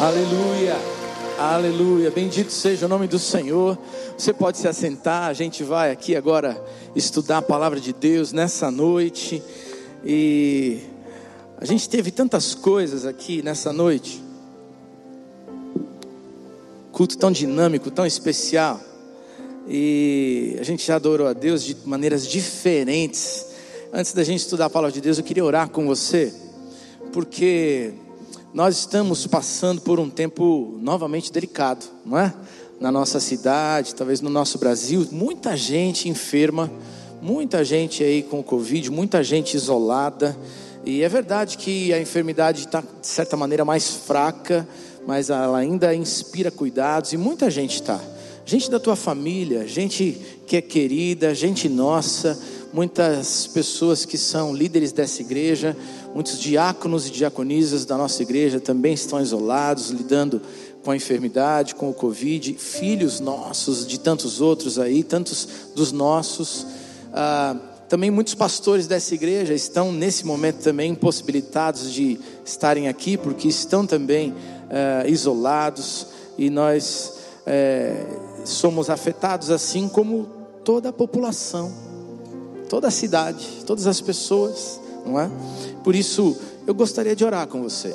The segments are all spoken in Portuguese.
Aleluia, aleluia. Bendito seja o nome do Senhor. Você pode se assentar. A gente vai aqui agora estudar a palavra de Deus nessa noite. E a gente teve tantas coisas aqui nessa noite. Culto tão dinâmico, tão especial. E a gente já adorou a Deus de maneiras diferentes. Antes da gente estudar a palavra de Deus, eu queria orar com você, porque nós estamos passando por um tempo novamente delicado, não é? Na nossa cidade, talvez no nosso Brasil, muita gente enferma, muita gente aí com Covid, muita gente isolada. E é verdade que a enfermidade está, de certa maneira, mais fraca, mas ela ainda inspira cuidados e muita gente está. Gente da tua família, gente que é querida, gente nossa, muitas pessoas que são líderes dessa igreja, muitos diáconos e diaconisas da nossa igreja também estão isolados, lidando com a enfermidade, com o Covid, filhos nossos, de tantos outros aí, tantos dos nossos. Ah, também muitos pastores dessa igreja estão nesse momento também impossibilitados de estarem aqui, porque estão também ah, isolados, e nós eh, somos afetados assim como toda a população, toda a cidade, todas as pessoas, não é? Por isso, eu gostaria de orar com você,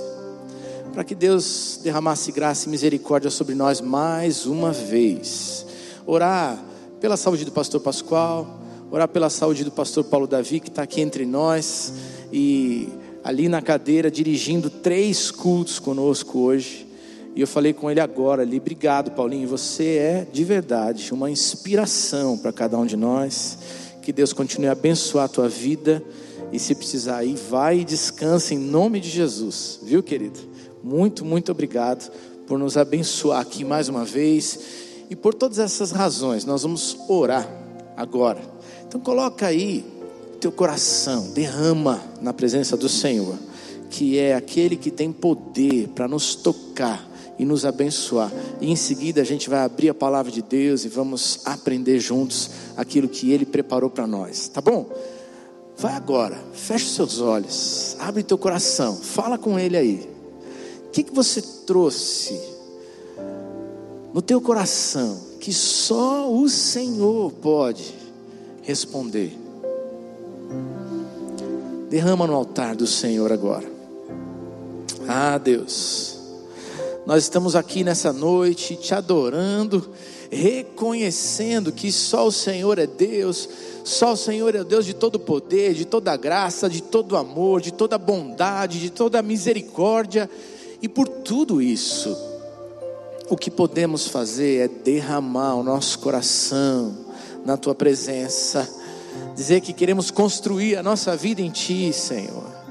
para que Deus derramasse graça e misericórdia sobre nós mais uma vez. Orar pela saúde do pastor Pascoal, orar pela saúde do pastor Paulo Davi, que está aqui entre nós, e ali na cadeira, dirigindo três cultos conosco hoje. E eu falei com ele agora ali, obrigado Paulinho, você é de verdade uma inspiração para cada um de nós. Que Deus continue a abençoar a tua vida. E se precisar ir, vai e descansa em nome de Jesus, viu, querido? Muito, muito obrigado por nos abençoar aqui mais uma vez. E por todas essas razões, nós vamos orar agora. Então coloca aí teu coração, derrama na presença do Senhor, que é aquele que tem poder para nos tocar e nos abençoar. E em seguida a gente vai abrir a palavra de Deus e vamos aprender juntos aquilo que ele preparou para nós. Tá bom? Vai agora, fecha os seus olhos, abre teu coração, fala com Ele aí. O que, que você trouxe no teu coração que só o Senhor pode responder? Derrama no altar do Senhor agora. Ah, Deus, nós estamos aqui nessa noite te adorando, reconhecendo que só o Senhor é Deus só o Senhor é Deus de todo poder, de toda graça, de todo amor, de toda bondade, de toda misericórdia. E por tudo isso, o que podemos fazer é derramar o nosso coração na tua presença, dizer que queremos construir a nossa vida em ti, Senhor.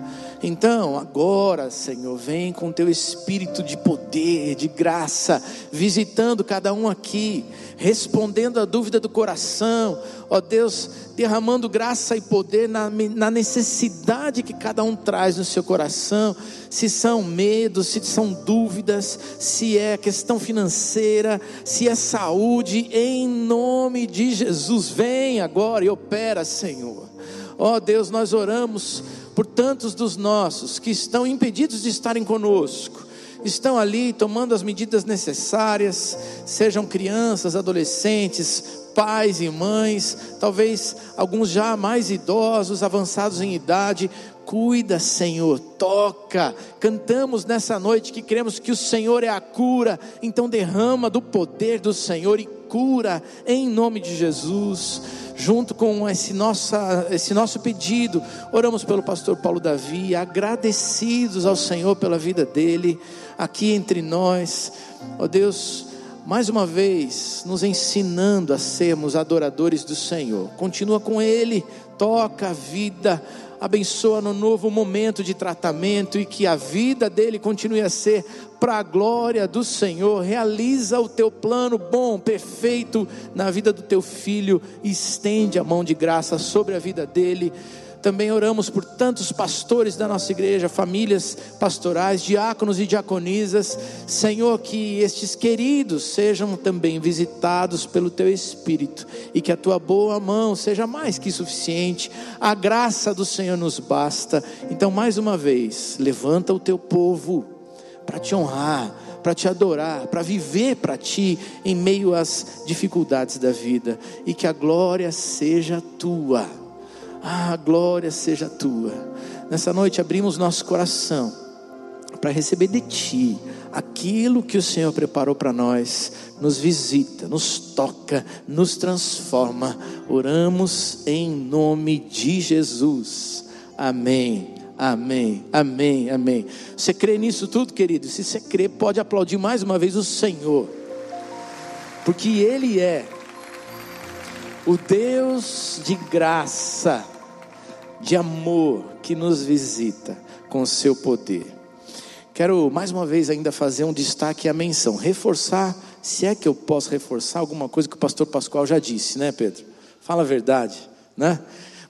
Então, agora, Senhor, vem com teu espírito de poder, de graça, visitando cada um aqui, respondendo a dúvida do coração, ó Deus, derramando graça e poder na, na necessidade que cada um traz no seu coração, se são medos, se são dúvidas, se é questão financeira, se é saúde, em nome de Jesus, vem agora e opera, Senhor. Ó Deus, nós oramos por tantos dos nossos que estão impedidos de estarem conosco, estão ali tomando as medidas necessárias, sejam crianças, adolescentes, pais e mães, talvez alguns já mais idosos, avançados em idade. Cuida, Senhor, toca. Cantamos nessa noite que cremos que o Senhor é a cura, então derrama do poder do Senhor e cura em nome de Jesus. Junto com esse, nossa, esse nosso pedido, oramos pelo pastor Paulo Davi, agradecidos ao Senhor pela vida dele, aqui entre nós, ó Deus, mais uma vez, nos ensinando a sermos adoradores do Senhor, continua com ele, toca a vida, abençoa no novo momento de tratamento e que a vida dele continue a ser para a glória do Senhor. Realiza o teu plano bom, perfeito na vida do teu filho, estende a mão de graça sobre a vida dele também oramos por tantos pastores da nossa igreja, famílias pastorais, diáconos e diaconisas. Senhor, que estes queridos sejam também visitados pelo teu Espírito e que a tua boa mão seja mais que suficiente. A graça do Senhor nos basta. Então, mais uma vez, levanta o teu povo para te honrar para te adorar, para viver para ti em meio às dificuldades da vida, e que a glória seja tua. Ah, a glória seja tua. Nessa noite abrimos nosso coração para receber de ti aquilo que o Senhor preparou para nós, nos visita, nos toca, nos transforma. Oramos em nome de Jesus. Amém. Amém, amém, amém. Você crê nisso tudo, querido? Se você crê, pode aplaudir mais uma vez o Senhor, porque Ele é o Deus de graça, de amor, que nos visita com o seu poder. Quero mais uma vez ainda fazer um destaque à menção, reforçar, se é que eu posso reforçar alguma coisa que o pastor Pascoal já disse, né, Pedro? Fala a verdade, né?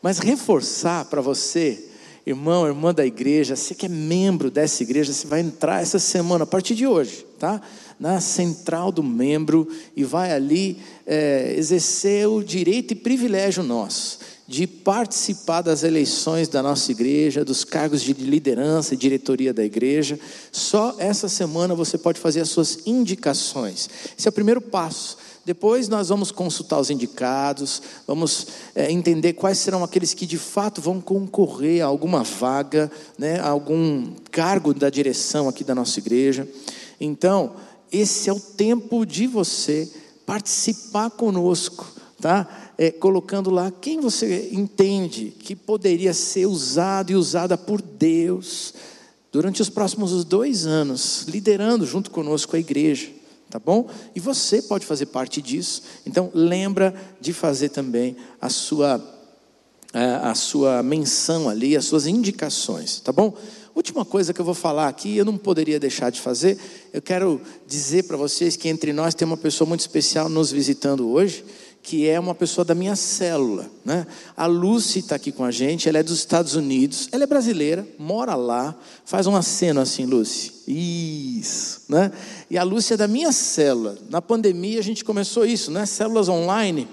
Mas reforçar para você, irmão, irmã da igreja, você que é membro dessa igreja, você vai entrar essa semana, a partir de hoje, tá? Na central do membro e vai ali é, exercer o direito e privilégio nosso de participar das eleições da nossa igreja, dos cargos de liderança e diretoria da igreja. Só essa semana você pode fazer as suas indicações. Esse é o primeiro passo. Depois nós vamos consultar os indicados, vamos é, entender quais serão aqueles que de fato vão concorrer a alguma vaga, né, a algum cargo da direção aqui da nossa igreja. Então, esse é o tempo de você participar conosco, tá? É, colocando lá quem você entende que poderia ser usado e usada por Deus durante os próximos dois anos, liderando junto conosco a igreja, tá bom? E você pode fazer parte disso. Então lembra de fazer também a sua a sua menção ali, as suas indicações, tá bom? Última coisa que eu vou falar aqui, eu não poderia deixar de fazer. Eu quero dizer para vocês que entre nós tem uma pessoa muito especial nos visitando hoje que é uma pessoa da minha célula. Né? A Lucy está aqui com a gente, ela é dos Estados Unidos, ela é brasileira, mora lá, faz um aceno assim, Lucy. Isso, né? E a Lucy é da minha célula. Na pandemia a gente começou isso, né? Células online.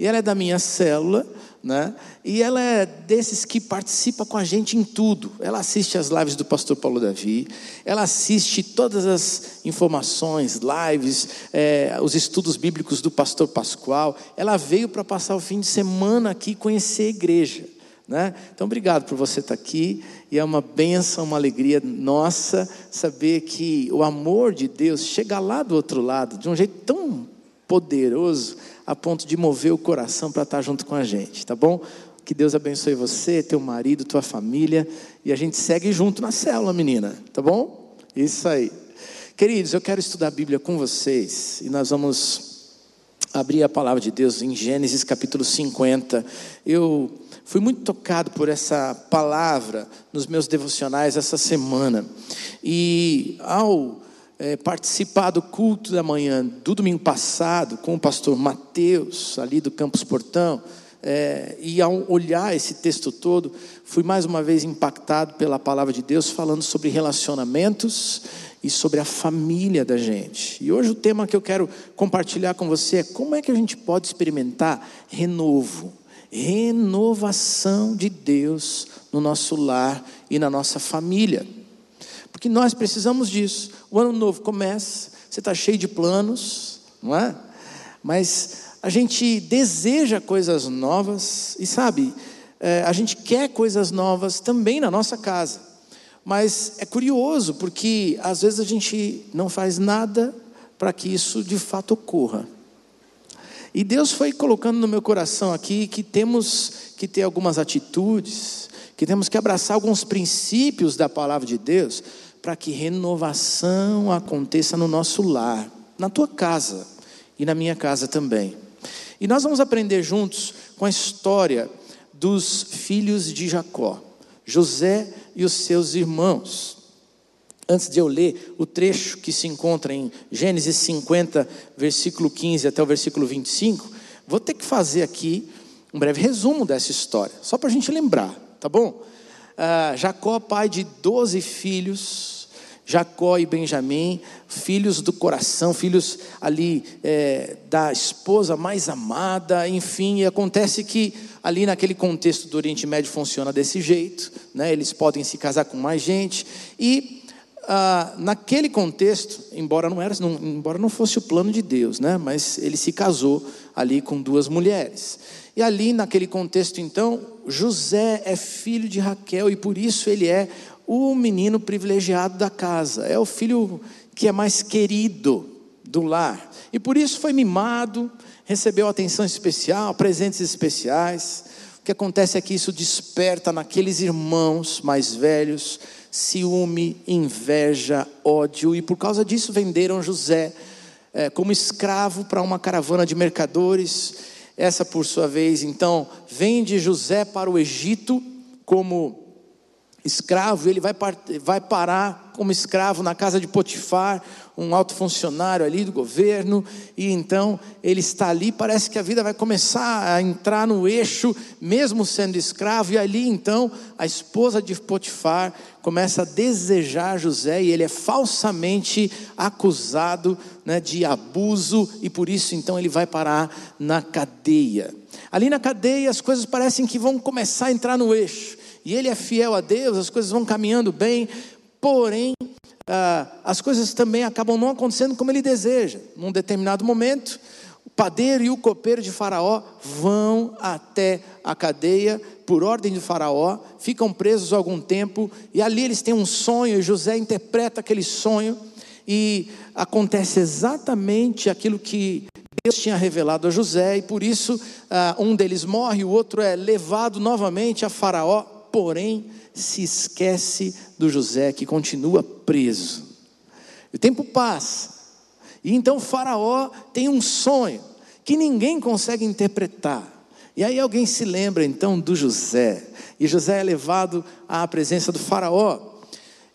E ela é da minha célula, né? E ela é desses que participa com a gente em tudo. Ela assiste as lives do pastor Paulo Davi, ela assiste todas as informações, lives, é, os estudos bíblicos do pastor Pascoal. Ela veio para passar o fim de semana aqui e conhecer a igreja. Né? Então, obrigado por você estar aqui, e é uma benção, uma alegria nossa saber que o amor de Deus chega lá do outro lado, de um jeito tão poderoso, a ponto de mover o coração para estar junto com a gente, tá bom? Que Deus abençoe você, teu marido, tua família, e a gente segue junto na célula, menina, tá bom? Isso aí. Queridos, eu quero estudar a Bíblia com vocês, e nós vamos abrir a palavra de Deus em Gênesis capítulo 50. Eu fui muito tocado por essa palavra nos meus devocionais essa semana, e ao é, participar do culto da manhã do domingo passado com o pastor Mateus, ali do Campus Portão, é, e ao olhar esse texto todo, fui mais uma vez impactado pela palavra de Deus falando sobre relacionamentos e sobre a família da gente. E hoje o tema que eu quero compartilhar com você é como é que a gente pode experimentar renovo, renovação de Deus no nosso lar e na nossa família. Porque nós precisamos disso. O ano novo começa, você está cheio de planos, não é? Mas a gente deseja coisas novas e sabe, é, a gente quer coisas novas também na nossa casa. Mas é curioso porque às vezes a gente não faz nada para que isso de fato ocorra. E Deus foi colocando no meu coração aqui que temos que ter algumas atitudes, que temos que abraçar alguns princípios da palavra de Deus para que renovação aconteça no nosso lar, na tua casa e na minha casa também. E nós vamos aprender juntos com a história dos filhos de Jacó, José e os seus irmãos. Antes de eu ler o trecho que se encontra em Gênesis 50, versículo 15 até o versículo 25, vou ter que fazer aqui um breve resumo dessa história, só para a gente lembrar, tá bom? Uh, Jacó, pai de 12 filhos, Jacó e Benjamim, filhos do coração, filhos ali é, da esposa mais amada, enfim, e acontece que ali naquele contexto do Oriente Médio funciona desse jeito, né? eles podem se casar com mais gente, e ah, naquele contexto, embora não, era, não, embora não fosse o plano de Deus, né? mas ele se casou ali com duas mulheres. E ali, naquele contexto, então, José é filho de Raquel e por isso ele é o menino privilegiado da casa, é o filho que é mais querido do lar. E por isso foi mimado, recebeu atenção especial, presentes especiais. O que acontece é que isso desperta naqueles irmãos mais velhos ciúme, inveja, ódio, e por causa disso venderam José é, como escravo para uma caravana de mercadores. Essa, por sua vez, então, vende José para o Egito como escravo, ele vai, vai parar como escravo na casa de Potifar, um alto funcionário ali do governo, e então ele está ali, parece que a vida vai começar a entrar no eixo, mesmo sendo escravo, e ali então a esposa de Potifar começa a desejar José, e ele é falsamente acusado né, de abuso, e por isso então ele vai parar na cadeia. Ali na cadeia as coisas parecem que vão começar a entrar no eixo e ele é fiel a Deus, as coisas vão caminhando bem, porém, ah, as coisas também acabam não acontecendo como ele deseja. Num determinado momento, o padeiro e o copeiro de Faraó vão até a cadeia por ordem de Faraó, ficam presos algum tempo, e ali eles têm um sonho, e José interpreta aquele sonho, e acontece exatamente aquilo que Deus tinha revelado a José, e por isso ah, um deles morre, o outro é levado novamente a Faraó porém se esquece do José que continua preso. O tempo passa, e então Faraó tem um sonho que ninguém consegue interpretar. E aí alguém se lembra então do José, e José é levado à presença do Faraó.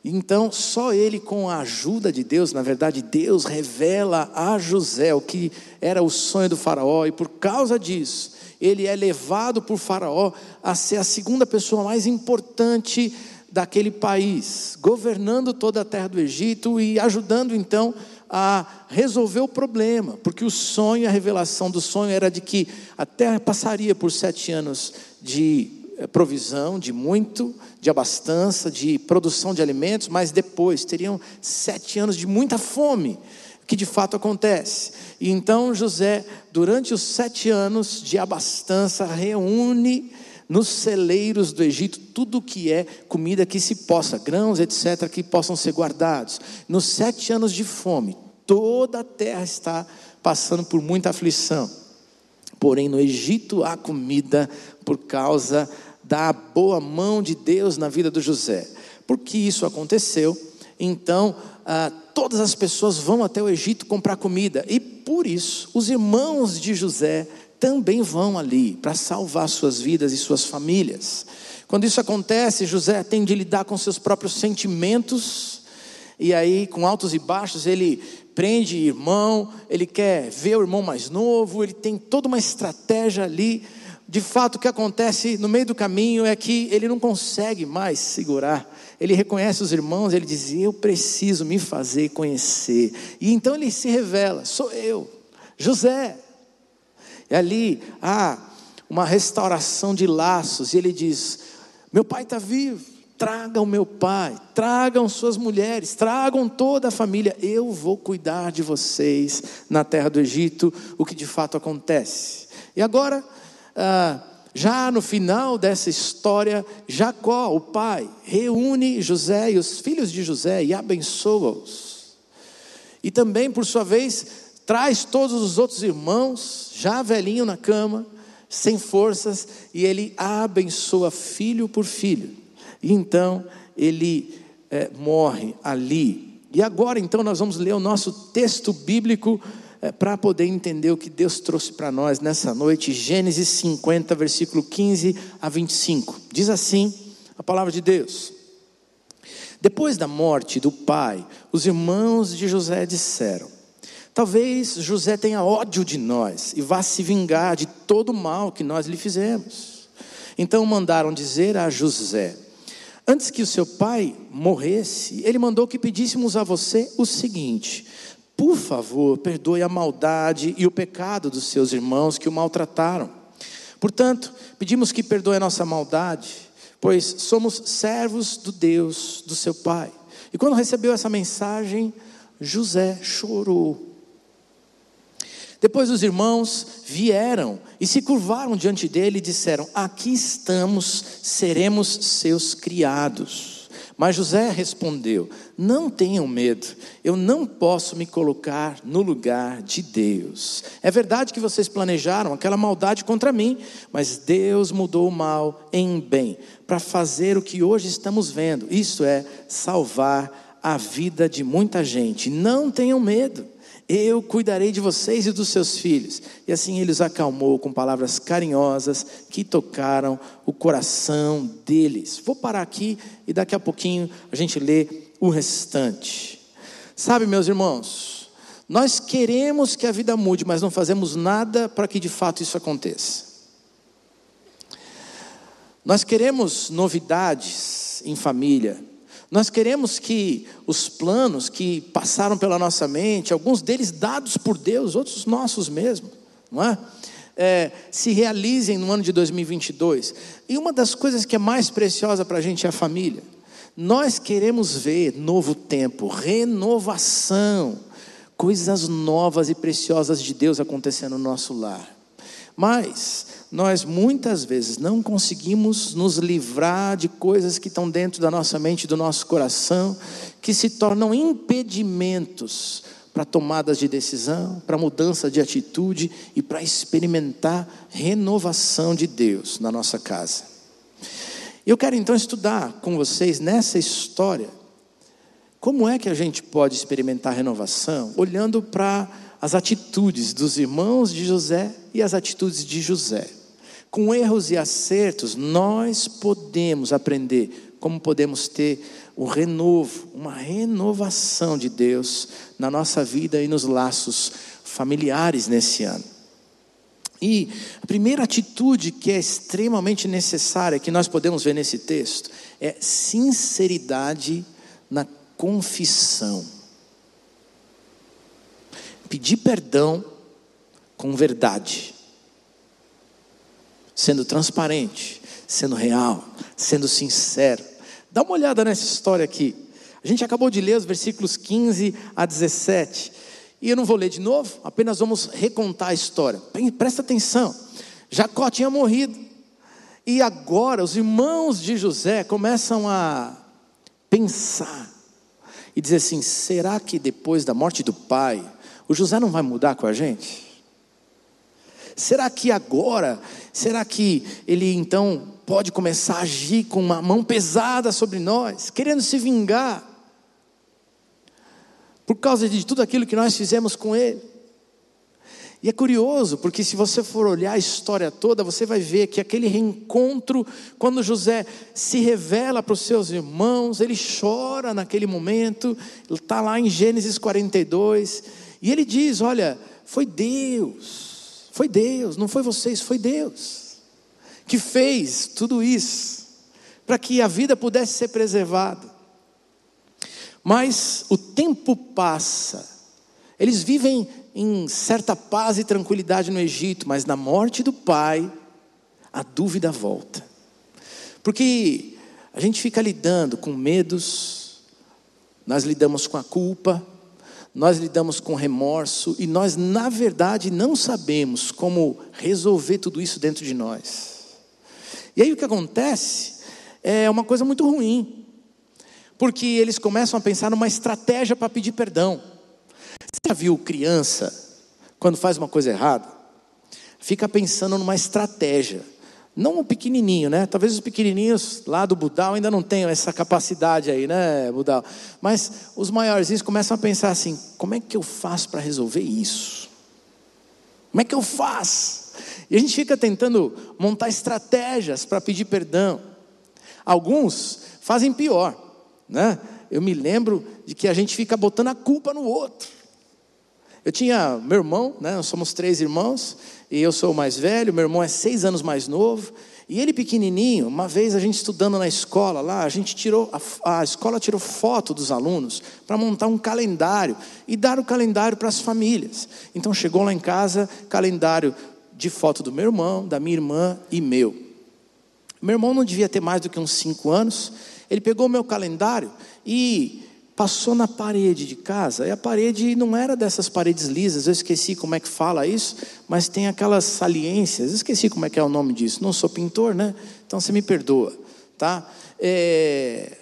Então, só ele, com a ajuda de Deus, na verdade, Deus revela a José o que era o sonho do Faraó, e por causa disso, ele é levado por Faraó a ser a segunda pessoa mais importante daquele país, governando toda a terra do Egito e ajudando então a resolver o problema, porque o sonho, a revelação do sonho era de que a terra passaria por sete anos de eh, provisão, de muito, de abastança, de produção de alimentos, mas depois teriam sete anos de muita fome que de fato acontece. E então José, durante os sete anos de abastança, reúne nos celeiros do Egito tudo que é comida que se possa, grãos, etc., que possam ser guardados. Nos sete anos de fome, toda a terra está passando por muita aflição. Porém, no Egito há comida por causa da boa mão de Deus na vida do José. Por que isso aconteceu? Então, ah, todas as pessoas vão até o Egito comprar comida, e por isso os irmãos de José também vão ali para salvar suas vidas e suas famílias. Quando isso acontece, José tem de lidar com seus próprios sentimentos, e aí, com altos e baixos, ele prende irmão, ele quer ver o irmão mais novo, ele tem toda uma estratégia ali. De fato, o que acontece no meio do caminho é que ele não consegue mais segurar ele reconhece os irmãos, ele diz: Eu preciso me fazer conhecer. E então ele se revela: Sou eu, José. E ali há uma restauração de laços, e ele diz: Meu pai está vivo, tragam meu pai, tragam suas mulheres, tragam toda a família, eu vou cuidar de vocês na terra do Egito, o que de fato acontece. E agora, ah, já no final dessa história, Jacó, o pai, reúne José e os filhos de José e abençoa-os. E também, por sua vez, traz todos os outros irmãos, já velhinho na cama, sem forças, e ele abençoa filho por filho. E então ele é, morre ali. E agora, então, nós vamos ler o nosso texto bíblico para poder entender o que Deus trouxe para nós nessa noite, Gênesis 50, versículo 15 a 25. Diz assim a palavra de Deus: Depois da morte do pai, os irmãos de José disseram: Talvez José tenha ódio de nós e vá se vingar de todo o mal que nós lhe fizemos. Então mandaram dizer a José: Antes que o seu pai morresse, ele mandou que pedíssemos a você o seguinte: por favor, perdoe a maldade e o pecado dos seus irmãos que o maltrataram. Portanto, pedimos que perdoe a nossa maldade, pois somos servos do Deus, do seu Pai. E quando recebeu essa mensagem, José chorou. Depois os irmãos vieram e se curvaram diante dele e disseram: Aqui estamos, seremos seus criados. Mas José respondeu: Não tenham medo, eu não posso me colocar no lugar de Deus. É verdade que vocês planejaram aquela maldade contra mim, mas Deus mudou o mal em bem, para fazer o que hoje estamos vendo, isso é, salvar a vida de muita gente. Não tenham medo. Eu cuidarei de vocês e dos seus filhos. E assim ele os acalmou com palavras carinhosas que tocaram o coração deles. Vou parar aqui e daqui a pouquinho a gente lê o restante. Sabe, meus irmãos, nós queremos que a vida mude, mas não fazemos nada para que de fato isso aconteça. Nós queremos novidades em família, nós queremos que os planos que passaram pela nossa mente, alguns deles dados por Deus, outros nossos mesmo, não é? é se realizem no ano de 2022. E uma das coisas que é mais preciosa para a gente é a família. Nós queremos ver novo tempo, renovação, coisas novas e preciosas de Deus acontecendo no nosso lar. Mas nós muitas vezes não conseguimos nos livrar de coisas que estão dentro da nossa mente, do nosso coração, que se tornam impedimentos para tomadas de decisão, para mudança de atitude e para experimentar renovação de Deus na nossa casa. Eu quero então estudar com vocês nessa história como é que a gente pode experimentar renovação olhando para as atitudes dos irmãos de José e as atitudes de José. Com erros e acertos, nós podemos aprender como podemos ter o renovo, uma renovação de Deus na nossa vida e nos laços familiares nesse ano. E a primeira atitude que é extremamente necessária, que nós podemos ver nesse texto, é sinceridade na confissão pedir perdão com verdade, sendo transparente, sendo real, sendo sincero. Dá uma olhada nessa história aqui. A gente acabou de ler os versículos 15 a 17. E eu não vou ler de novo, apenas vamos recontar a história. Presta atenção. Jacó tinha morrido. E agora os irmãos de José começam a pensar e dizer assim: será que depois da morte do pai, o José não vai mudar com a gente? Será que agora, será que ele então pode começar a agir com uma mão pesada sobre nós, querendo se vingar, por causa de tudo aquilo que nós fizemos com ele? E é curioso, porque se você for olhar a história toda, você vai ver que aquele reencontro, quando José se revela para os seus irmãos, ele chora naquele momento, está lá em Gênesis 42, e ele diz: Olha, foi Deus, foi Deus, não foi vocês, foi Deus, que fez tudo isso, para que a vida pudesse ser preservada. Mas o tempo passa, eles vivem em certa paz e tranquilidade no Egito, mas na morte do pai, a dúvida volta, porque a gente fica lidando com medos, nós lidamos com a culpa, nós lidamos com remorso e nós, na verdade, não sabemos como resolver tudo isso dentro de nós. E aí o que acontece é uma coisa muito ruim, porque eles começam a pensar numa estratégia para pedir perdão. Você já viu criança, quando faz uma coisa errada, fica pensando numa estratégia. Não o pequenininho, né? Talvez os pequenininhos lá do Budal ainda não tenham essa capacidade aí, né, Budal? Mas os maiorzinhos começam a pensar assim: como é que eu faço para resolver isso? Como é que eu faço? E a gente fica tentando montar estratégias para pedir perdão. Alguns fazem pior, né? Eu me lembro de que a gente fica botando a culpa no outro. Eu tinha meu irmão, né? Nós somos três irmãos, e eu sou o mais velho, meu irmão é seis anos mais novo, e ele pequenininho, uma vez a gente estudando na escola lá, a gente tirou, a, a escola tirou foto dos alunos para montar um calendário e dar o calendário para as famílias. Então chegou lá em casa, calendário de foto do meu irmão, da minha irmã e meu. Meu irmão não devia ter mais do que uns cinco anos, ele pegou o meu calendário e passou na parede de casa, e a parede não era dessas paredes lisas, eu esqueci como é que fala isso, mas tem aquelas saliências, esqueci como é que é o nome disso, não sou pintor, né? Então você me perdoa, tá? É,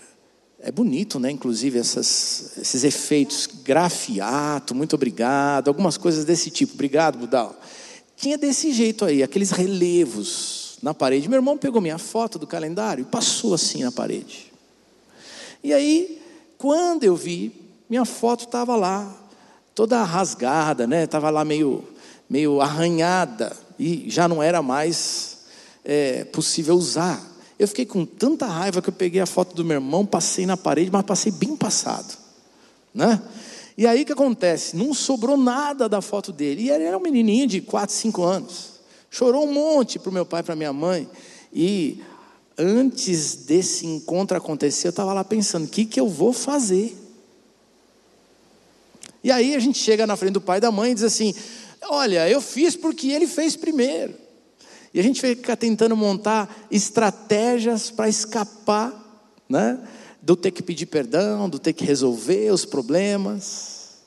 é bonito, né? Inclusive, essas, esses efeitos, grafiato, muito obrigado, algumas coisas desse tipo, obrigado, Budal. Tinha desse jeito aí, aqueles relevos na parede. Meu irmão pegou minha foto do calendário e passou assim na parede. E aí, quando eu vi, minha foto estava lá, toda rasgada, né? Estava lá meio, meio arranhada e já não era mais é, possível usar. Eu fiquei com tanta raiva que eu peguei a foto do meu irmão, passei na parede, mas passei bem passado, né? E aí o que acontece? Não sobrou nada da foto dele. E ele era um menininho de 4, 5 anos. Chorou um monte para o meu pai e para minha mãe. E antes desse encontro acontecer, eu estava lá pensando: o que, que eu vou fazer? E aí a gente chega na frente do pai e da mãe e diz assim: Olha, eu fiz porque ele fez primeiro. E a gente fica tentando montar estratégias para escapar, né? Do ter que pedir perdão, do ter que resolver os problemas.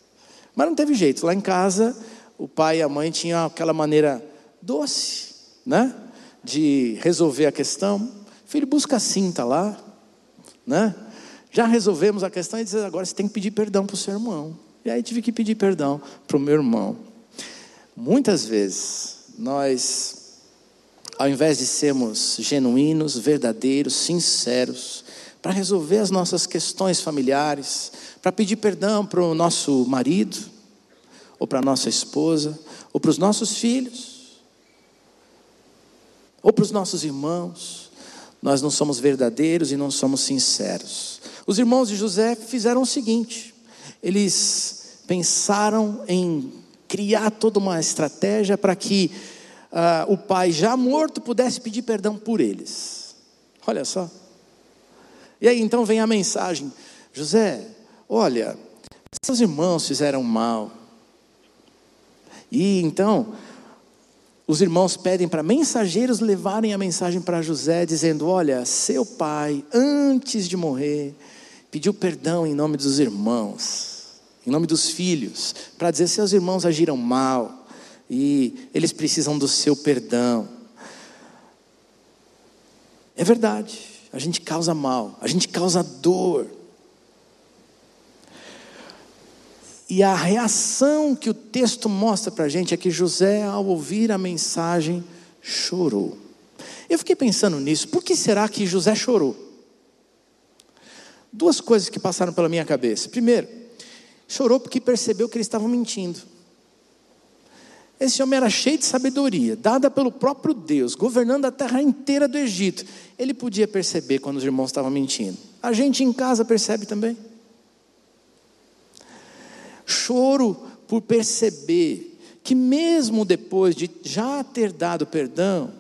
Mas não teve jeito. Lá em casa, o pai e a mãe tinham aquela maneira doce, né? De resolver a questão. Filho, busca a cinta lá, né? Já resolvemos a questão e diz agora você tem que pedir perdão para o seu irmão. E aí tive que pedir perdão para o meu irmão. Muitas vezes nós, ao invés de sermos genuínos, verdadeiros, sinceros, para resolver as nossas questões familiares, para pedir perdão para o nosso marido, ou para a nossa esposa, ou para os nossos filhos, ou para os nossos irmãos, nós não somos verdadeiros e não somos sinceros. Os irmãos de José fizeram o seguinte: eles pensaram em criar toda uma estratégia para que uh, o pai, já morto, pudesse pedir perdão por eles. Olha só. E aí então vem a mensagem: José, olha, seus irmãos fizeram mal. E então os irmãos pedem para mensageiros levarem a mensagem para José, dizendo: Olha, seu pai, antes de morrer, pediu perdão em nome dos irmãos, em nome dos filhos, para dizer: seus irmãos agiram mal e eles precisam do seu perdão. É verdade, a gente causa mal, a gente causa dor, E a reação que o texto mostra para a gente é que José, ao ouvir a mensagem, chorou. Eu fiquei pensando nisso, por que será que José chorou? Duas coisas que passaram pela minha cabeça. Primeiro, chorou porque percebeu que eles estavam mentindo. Esse homem era cheio de sabedoria, dada pelo próprio Deus, governando a terra inteira do Egito. Ele podia perceber quando os irmãos estavam mentindo. A gente em casa percebe também choro por perceber que, mesmo depois de já ter dado perdão,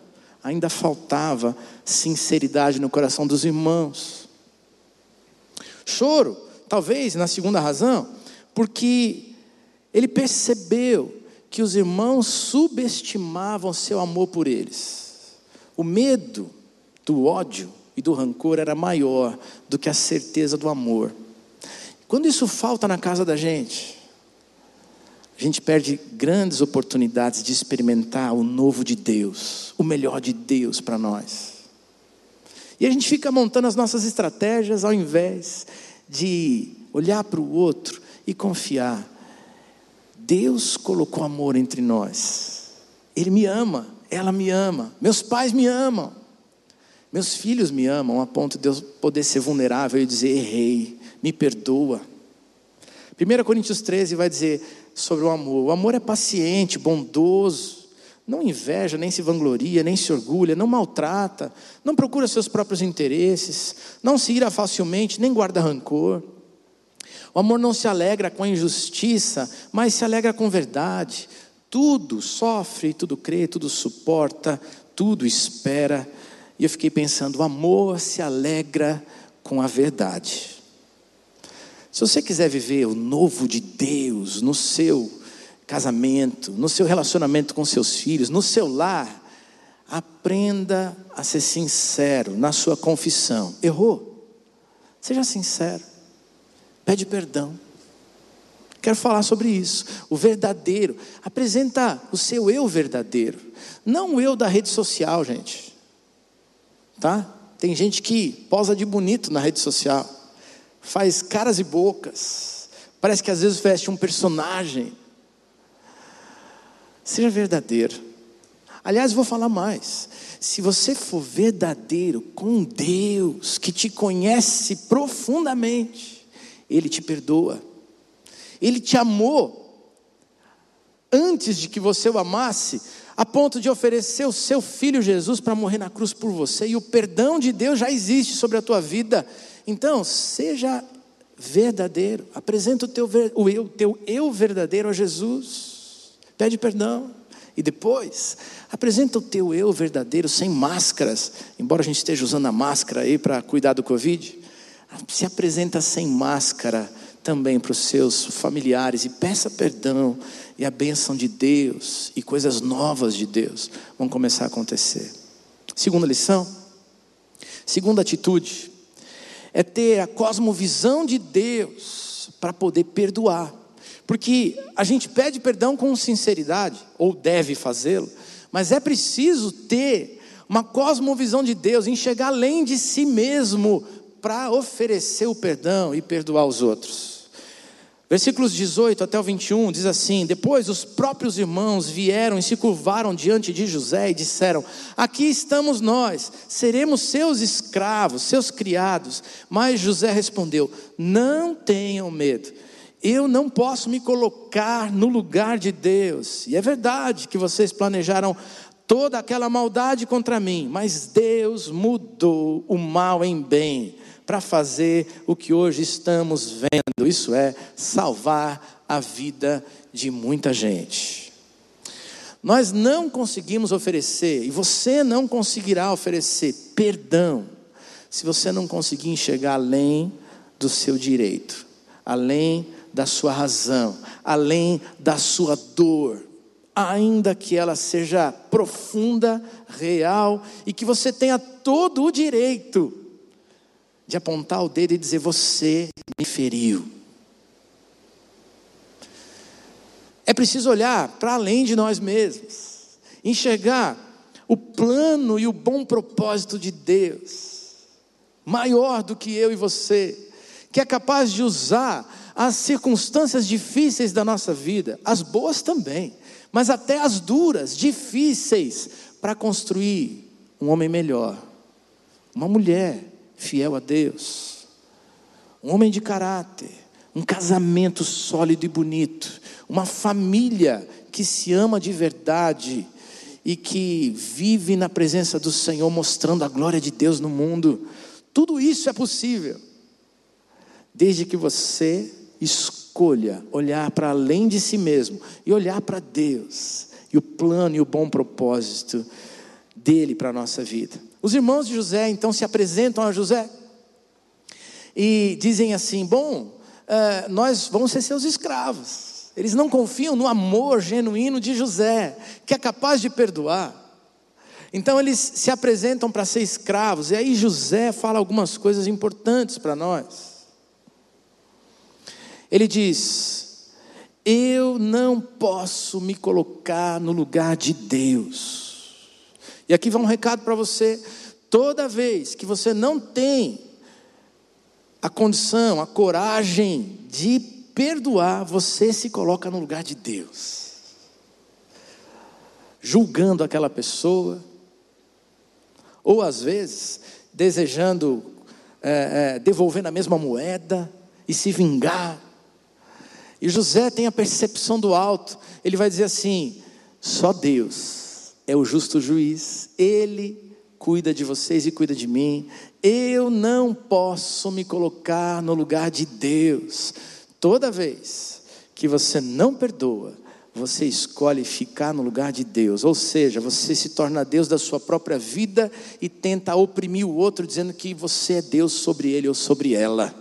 ainda faltava sinceridade no coração dos irmãos. Choro, talvez na segunda razão, porque ele percebeu que os irmãos subestimavam seu amor por eles. O medo do ódio e do rancor era maior do que a certeza do amor. Quando isso falta na casa da gente, a gente perde grandes oportunidades de experimentar o novo de Deus, o melhor de Deus para nós. E a gente fica montando as nossas estratégias ao invés de olhar para o outro e confiar. Deus colocou amor entre nós. Ele me ama, ela me ama, meus pais me amam, meus filhos me amam, a ponto de eu poder ser vulnerável e dizer: errei, me perdoa. 1 Coríntios 13 vai dizer: sobre o amor. O amor é paciente, bondoso, não inveja, nem se vangloria, nem se orgulha, não maltrata, não procura seus próprios interesses, não se ira facilmente, nem guarda rancor. O amor não se alegra com a injustiça, mas se alegra com verdade. Tudo sofre, tudo crê, tudo suporta, tudo espera. E eu fiquei pensando: o amor se alegra com a verdade. Se você quiser viver o novo de Deus no seu casamento, no seu relacionamento com seus filhos, no seu lar, aprenda a ser sincero na sua confissão. Errou? Seja sincero. Pede perdão. Quero falar sobre isso. O verdadeiro. Apresenta o seu eu verdadeiro. Não o eu da rede social, gente. Tá? Tem gente que posa de bonito na rede social. Faz caras e bocas. Parece que às vezes veste um personagem. Seja verdadeiro. Aliás, vou falar mais. Se você for verdadeiro com Deus, que te conhece profundamente, Ele te perdoa. Ele te amou antes de que você o amasse, a ponto de oferecer o seu filho Jesus para morrer na cruz por você, e o perdão de Deus já existe sobre a tua vida. Então, seja verdadeiro, apresenta o teu, o eu, teu eu verdadeiro a Jesus, pede perdão, e depois apresenta o teu eu verdadeiro sem máscaras, embora a gente esteja usando a máscara aí para cuidar do Covid, se apresenta sem máscara também para os seus familiares e peça perdão e a bênção de Deus e coisas novas de Deus vão começar a acontecer. Segunda lição, segunda atitude, é ter a cosmovisão de Deus para poder perdoar. Porque a gente pede perdão com sinceridade, ou deve fazê-lo, mas é preciso ter uma cosmovisão de Deus, enxergar além de si mesmo para oferecer o perdão e perdoar os outros. Versículos 18 até o 21 diz assim: Depois os próprios irmãos vieram e se curvaram diante de José e disseram: Aqui estamos nós, seremos seus escravos, seus criados. Mas José respondeu: Não tenham medo, eu não posso me colocar no lugar de Deus. E é verdade que vocês planejaram toda aquela maldade contra mim, mas Deus mudou o mal em bem para fazer o que hoje estamos vendo, isso é, salvar a vida de muita gente. Nós não conseguimos oferecer, e você não conseguirá oferecer perdão, se você não conseguir enxergar além do seu direito, além da sua razão, além da sua dor, ainda que ela seja profunda, real, e que você tenha todo o direito de apontar o dedo e dizer: Você me feriu. É preciso olhar para além de nós mesmos, enxergar o plano e o bom propósito de Deus, maior do que eu e você, que é capaz de usar as circunstâncias difíceis da nossa vida, as boas também, mas até as duras, difíceis, para construir um homem melhor, uma mulher fiel a Deus, um homem de caráter, um casamento sólido e bonito, uma família que se ama de verdade e que vive na presença do Senhor, mostrando a glória de Deus no mundo. Tudo isso é possível, desde que você escolha olhar para além de si mesmo e olhar para Deus e o plano e o bom propósito dele para a nossa vida. Os irmãos de José então se apresentam a José e dizem assim: Bom, uh, nós vamos ser seus escravos. Eles não confiam no amor genuíno de José, que é capaz de perdoar. Então eles se apresentam para ser escravos, e aí José fala algumas coisas importantes para nós. Ele diz: Eu não posso me colocar no lugar de Deus. E aqui vai um recado para você: toda vez que você não tem a condição, a coragem de perdoar, você se coloca no lugar de Deus, julgando aquela pessoa, ou às vezes desejando é, é, devolver na mesma moeda e se vingar. E José tem a percepção do alto, ele vai dizer assim: só Deus é o justo juiz, ele cuida de vocês e cuida de mim. Eu não posso me colocar no lugar de Deus. Toda vez que você não perdoa, você escolhe ficar no lugar de Deus, ou seja, você se torna Deus da sua própria vida e tenta oprimir o outro, dizendo que você é Deus sobre ele ou sobre ela.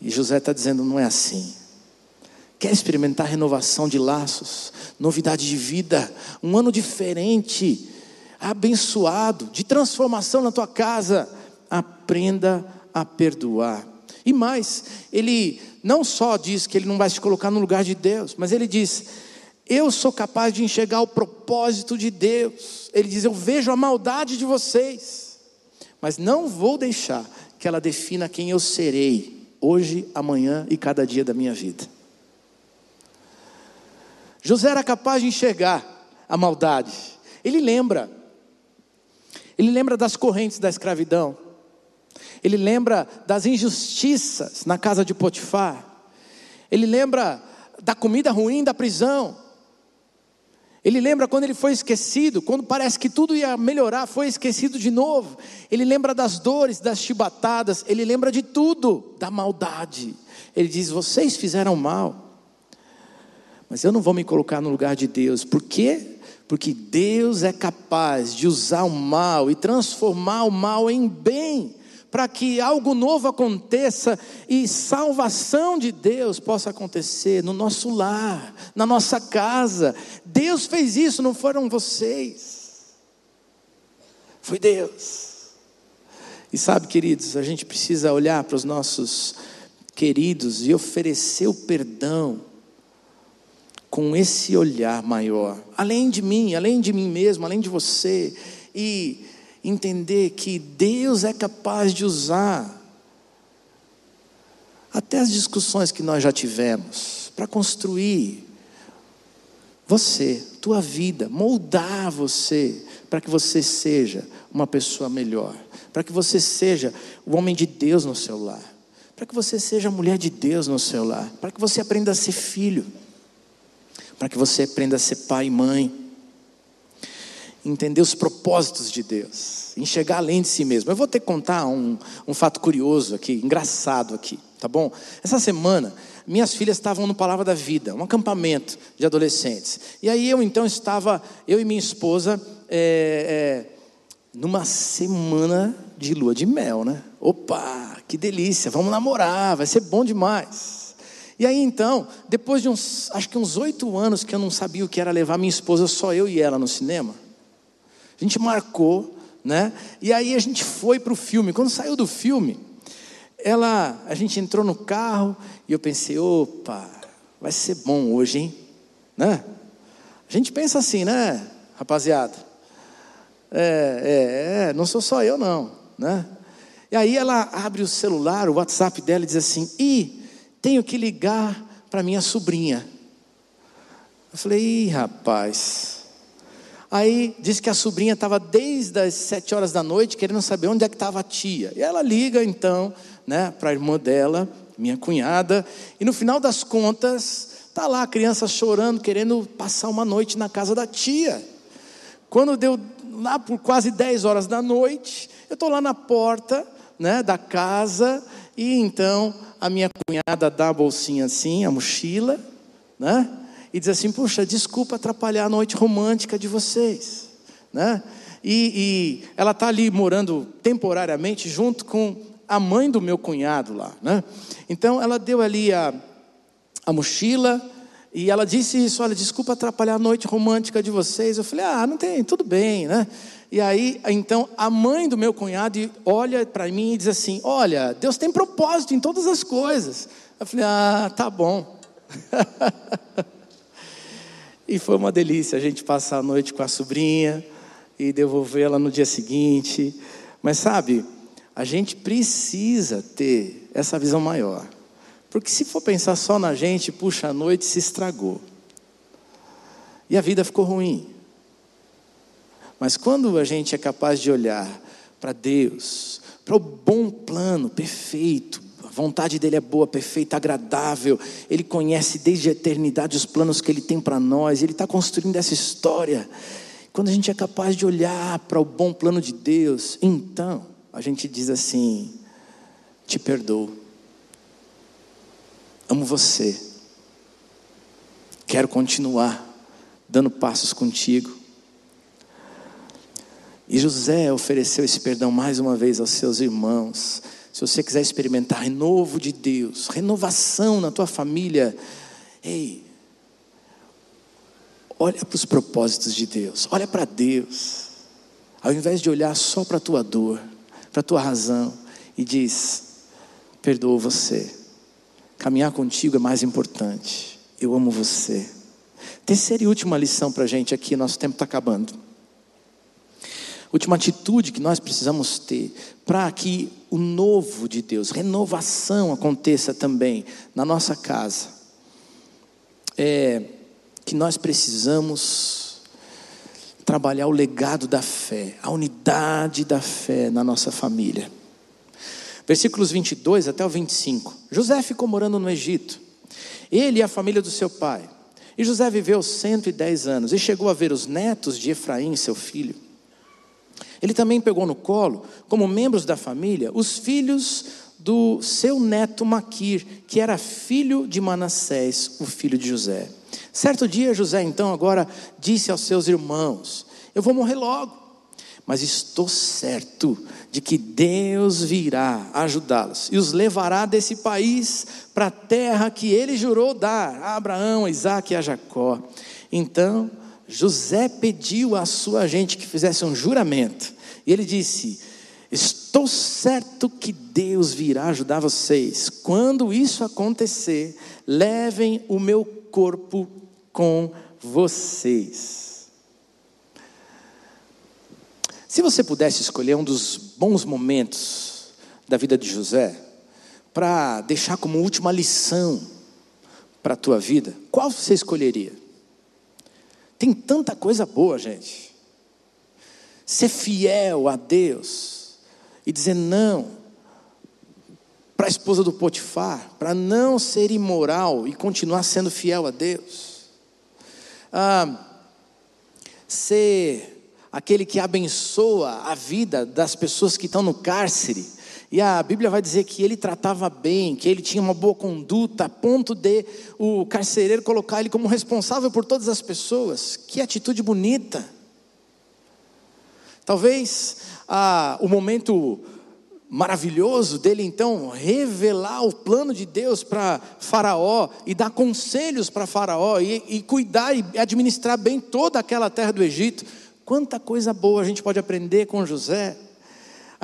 E José está dizendo: não é assim. Quer experimentar renovação de laços, novidade de vida, um ano diferente, abençoado, de transformação na tua casa? Aprenda a perdoar. E mais, ele não só diz que ele não vai se colocar no lugar de Deus, mas ele diz: Eu sou capaz de enxergar o propósito de Deus. Ele diz: Eu vejo a maldade de vocês, mas não vou deixar que ela defina quem eu serei hoje, amanhã e cada dia da minha vida. José era capaz de enxergar a maldade. Ele lembra. Ele lembra das correntes da escravidão. Ele lembra das injustiças na casa de Potifar. Ele lembra da comida ruim da prisão. Ele lembra quando ele foi esquecido, quando parece que tudo ia melhorar, foi esquecido de novo. Ele lembra das dores, das chibatadas, ele lembra de tudo, da maldade. Ele diz: Vocês fizeram mal, mas eu não vou me colocar no lugar de Deus, por quê? Porque Deus é capaz de usar o mal e transformar o mal em bem para que algo novo aconteça e salvação de Deus possa acontecer no nosso lar, na nossa casa. Deus fez isso, não foram vocês. Foi Deus. E sabe, queridos, a gente precisa olhar para os nossos queridos e oferecer o perdão com esse olhar maior, além de mim, além de mim mesmo, além de você, e entender que Deus é capaz de usar até as discussões que nós já tivemos para construir você, tua vida, moldar você para que você seja uma pessoa melhor, para que você seja o homem de Deus no seu lar, para que você seja a mulher de Deus no seu lar, para que você aprenda a ser filho, para que você aprenda a ser pai e mãe entender os propósitos de Deus, enxergar além de si mesmo. Eu vou ter que contar um, um fato curioso aqui, engraçado aqui, tá bom? Essa semana, minhas filhas estavam no Palavra da Vida, um acampamento de adolescentes. E aí eu então estava, eu e minha esposa, é, é, numa semana de lua de mel, né? Opa, que delícia, vamos namorar, vai ser bom demais. E aí então, depois de uns, acho que uns oito anos que eu não sabia o que era levar minha esposa, só eu e ela no cinema, a gente marcou, né? E aí a gente foi para o filme. Quando saiu do filme, ela, a gente entrou no carro e eu pensei, opa, vai ser bom hoje, hein? Né? A gente pensa assim, né, rapaziada? É, é, é, não sou só eu não, né? E aí ela abre o celular, o WhatsApp dela e diz assim: "E tenho que ligar para minha sobrinha". Eu falei: "Ih, rapaz, Aí disse que a sobrinha estava desde as sete horas da noite querendo saber onde é que estava a tia. E ela liga então, né, para a irmã dela, minha cunhada, e no final das contas, tá lá a criança chorando, querendo passar uma noite na casa da tia. Quando deu lá por quase 10 horas da noite, eu estou lá na porta, né, da casa, e então a minha cunhada dá a bolsinha assim, a mochila, né? e diz assim: Puxa, desculpa atrapalhar a noite romântica de vocês. Né? E, e ela está ali morando temporariamente junto com a mãe do meu cunhado lá. Né? Então ela deu ali a, a mochila. E ela disse isso, olha, desculpa atrapalhar a noite romântica de vocês. Eu falei, ah, não tem, tudo bem, né? E aí, então, a mãe do meu cunhado olha para mim e diz assim: Olha, Deus tem propósito em todas as coisas. Eu falei, ah, tá bom. E foi uma delícia a gente passar a noite com a sobrinha e devolvê-la no dia seguinte. Mas sabe, a gente precisa ter essa visão maior. Porque se for pensar só na gente, puxa, a noite se estragou. E a vida ficou ruim. Mas quando a gente é capaz de olhar para Deus, para o bom plano perfeito, vontade dele é boa, perfeita, agradável. Ele conhece desde a eternidade os planos que ele tem para nós. Ele está construindo essa história. Quando a gente é capaz de olhar para o bom plano de Deus, então a gente diz assim: Te perdoo. Amo você. Quero continuar dando passos contigo. E José ofereceu esse perdão mais uma vez aos seus irmãos. Se você quiser experimentar renovo de Deus, renovação na tua família, ei, olha para os propósitos de Deus, olha para Deus, ao invés de olhar só para a tua dor, para a tua razão, e diz: perdoo você. Caminhar contigo é mais importante. Eu amo você. Terceira e última lição para a gente aqui, nosso tempo está acabando. Última atitude que nós precisamos ter para que o novo de Deus, renovação aconteça também na nossa casa, é que nós precisamos trabalhar o legado da fé, a unidade da fé na nossa família. Versículos 22 até o 25. José ficou morando no Egito, ele e a família do seu pai. E José viveu 110 anos e chegou a ver os netos de Efraim, seu filho. Ele também pegou no colo, como membros da família, os filhos do seu neto Maquir, que era filho de Manassés, o filho de José. Certo dia, José então agora disse aos seus irmãos: Eu vou morrer logo, mas estou certo de que Deus virá ajudá-los e os levará desse país para a terra que ele jurou dar a Abraão, a Isaac e a Jacó. Então, José pediu à sua gente que fizesse um juramento, e ele disse: Estou certo que Deus virá ajudar vocês. Quando isso acontecer, levem o meu corpo com vocês. Se você pudesse escolher um dos bons momentos da vida de José, para deixar como última lição para a tua vida, qual você escolheria? Tem tanta coisa boa, gente. Ser fiel a Deus e dizer não para a esposa do Potifar, para não ser imoral e continuar sendo fiel a Deus. Ah, ser aquele que abençoa a vida das pessoas que estão no cárcere. E a Bíblia vai dizer que ele tratava bem, que ele tinha uma boa conduta, a ponto de o carcereiro colocar ele como responsável por todas as pessoas. Que atitude bonita. Talvez ah, o momento maravilhoso dele então revelar o plano de Deus para Faraó e dar conselhos para Faraó e, e cuidar e administrar bem toda aquela terra do Egito Quanta coisa boa a gente pode aprender com José.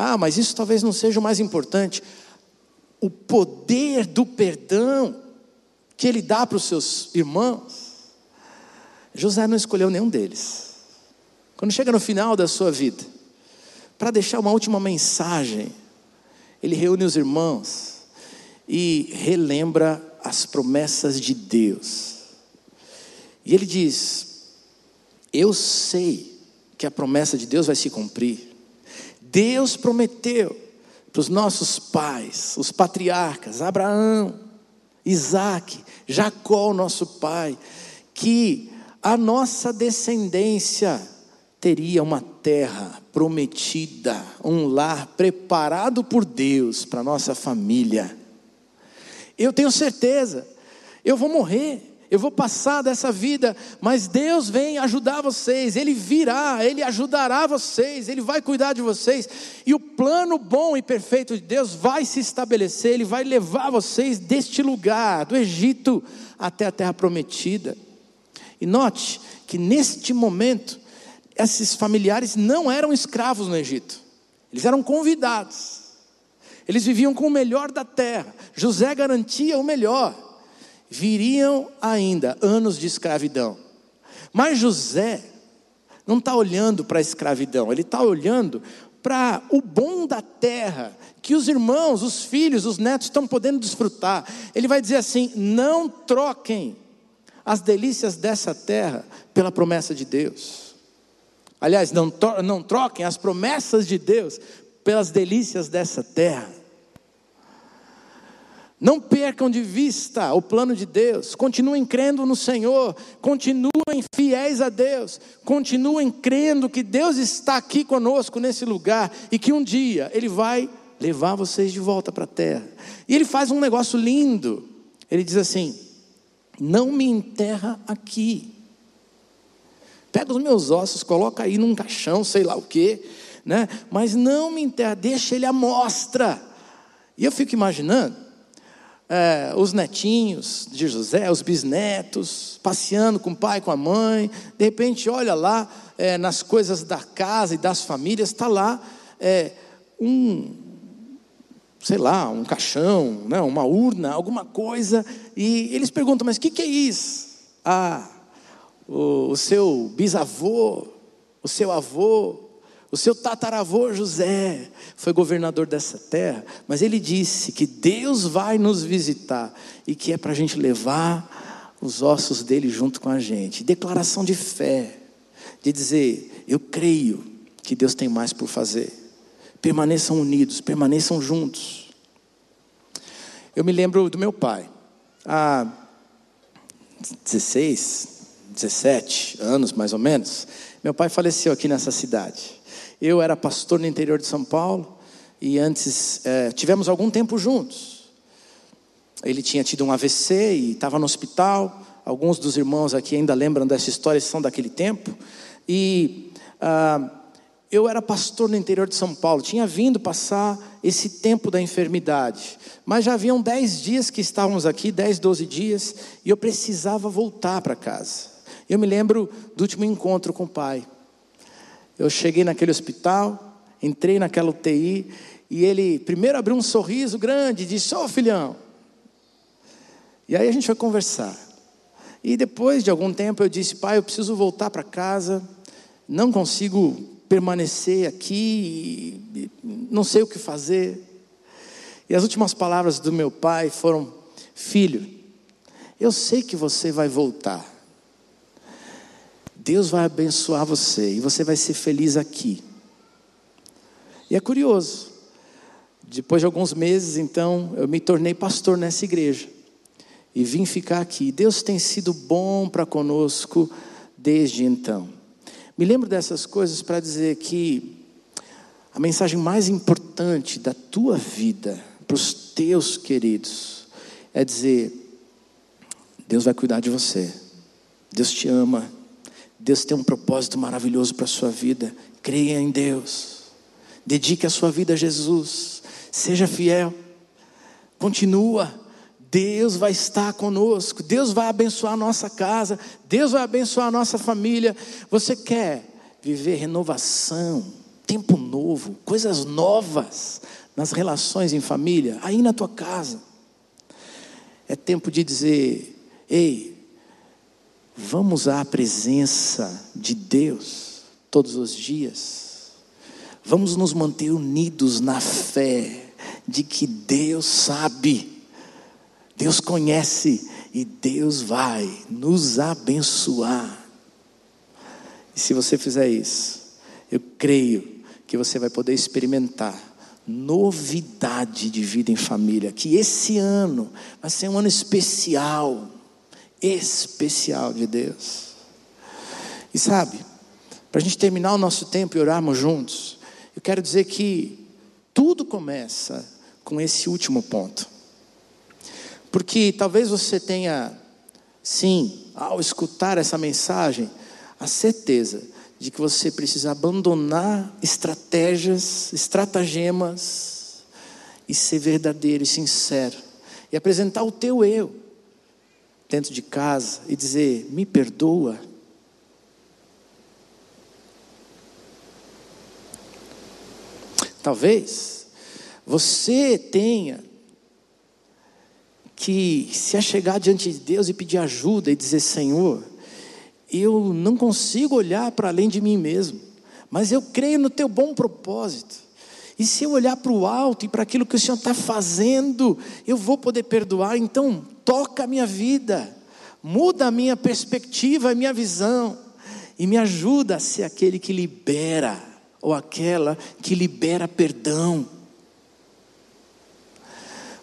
Ah, mas isso talvez não seja o mais importante. O poder do perdão que ele dá para os seus irmãos. José não escolheu nenhum deles. Quando chega no final da sua vida, para deixar uma última mensagem, ele reúne os irmãos e relembra as promessas de Deus. E ele diz: Eu sei que a promessa de Deus vai se cumprir. Deus prometeu para os nossos pais, os patriarcas, Abraão, Isaac, Jacó, nosso pai, que a nossa descendência teria uma terra prometida, um lar preparado por Deus para nossa família. Eu tenho certeza, eu vou morrer, eu vou passar dessa vida, mas Deus vem ajudar vocês, Ele virá, Ele ajudará vocês, Ele vai cuidar de vocês, e o plano bom e perfeito de Deus vai se estabelecer, Ele vai levar vocês deste lugar, do Egito, até a terra prometida. E note que neste momento, esses familiares não eram escravos no Egito, eles eram convidados, eles viviam com o melhor da terra, José garantia o melhor viriam ainda anos de escravidão. Mas José não está olhando para a escravidão, ele está olhando para o bom da terra, que os irmãos, os filhos, os netos estão podendo desfrutar. Ele vai dizer assim: não troquem as delícias dessa terra pela promessa de Deus. Aliás, não, não troquem as promessas de Deus pelas delícias dessa terra. Não percam de vista o plano de Deus, continuem crendo no Senhor, continuem fiéis a Deus, continuem crendo que Deus está aqui conosco nesse lugar e que um dia Ele vai levar vocês de volta para a terra. E Ele faz um negócio lindo, Ele diz assim: Não me enterra aqui, pega os meus ossos, coloca aí num caixão, sei lá o que, né? mas não me enterra, deixa Ele à mostra. E eu fico imaginando, é, os netinhos de José, os bisnetos, passeando com o pai, com a mãe. De repente, olha lá é, nas coisas da casa e das famílias, está lá é, um sei lá, um caixão, né, uma urna, alguma coisa, e eles perguntam: mas o que, que é isso? Ah, o, o seu bisavô, o seu avô, o seu tataravô José foi governador dessa terra, mas ele disse que Deus vai nos visitar e que é para a gente levar os ossos dele junto com a gente. Declaração de fé, de dizer: Eu creio que Deus tem mais por fazer. Permaneçam unidos, permaneçam juntos. Eu me lembro do meu pai, há 16, 17 anos mais ou menos. Meu pai faleceu aqui nessa cidade. Eu era pastor no interior de São Paulo e antes é, tivemos algum tempo juntos. Ele tinha tido um AVC e estava no hospital. Alguns dos irmãos aqui ainda lembram dessa história, são daquele tempo. E ah, eu era pastor no interior de São Paulo, tinha vindo passar esse tempo da enfermidade, mas já haviam 10 dias que estávamos aqui, 10, 12 dias, e eu precisava voltar para casa. Eu me lembro do último encontro com o pai. Eu cheguei naquele hospital, entrei naquela UTI, e ele primeiro abriu um sorriso grande e disse: Ô oh, filhão. E aí a gente foi conversar. E depois de algum tempo eu disse: Pai, eu preciso voltar para casa, não consigo permanecer aqui, não sei o que fazer. E as últimas palavras do meu pai foram: Filho, eu sei que você vai voltar. Deus vai abençoar você e você vai ser feliz aqui. E é curioso, depois de alguns meses, então, eu me tornei pastor nessa igreja e vim ficar aqui. Deus tem sido bom para conosco desde então. Me lembro dessas coisas para dizer que a mensagem mais importante da tua vida para os teus queridos é dizer: Deus vai cuidar de você, Deus te ama, Deus tem um propósito maravilhoso para a sua vida. Creia em Deus. Dedique a sua vida a Jesus. Seja fiel. Continua. Deus vai estar conosco. Deus vai abençoar a nossa casa. Deus vai abençoar a nossa família. Você quer viver renovação, tempo novo, coisas novas nas relações em família, aí na tua casa. É tempo de dizer: ei, Vamos à presença de Deus todos os dias. Vamos nos manter unidos na fé de que Deus sabe, Deus conhece e Deus vai nos abençoar. E se você fizer isso, eu creio que você vai poder experimentar novidade de vida em família, que esse ano vai ser um ano especial especial de Deus. E sabe, para a gente terminar o nosso tempo e orarmos juntos, eu quero dizer que tudo começa com esse último ponto. Porque talvez você tenha, sim, ao escutar essa mensagem, a certeza de que você precisa abandonar estratégias, estratagemas e ser verdadeiro e sincero e apresentar o teu eu dentro de casa e dizer: Me perdoa. Talvez você tenha que se achegar diante de Deus e pedir ajuda e dizer: Senhor, eu não consigo olhar para além de mim mesmo, mas eu creio no teu bom propósito. E se eu olhar para o alto e para aquilo que o Senhor está fazendo, eu vou poder perdoar. Então, toca a minha vida, muda a minha perspectiva, a minha visão, e me ajuda a ser aquele que libera, ou aquela que libera perdão.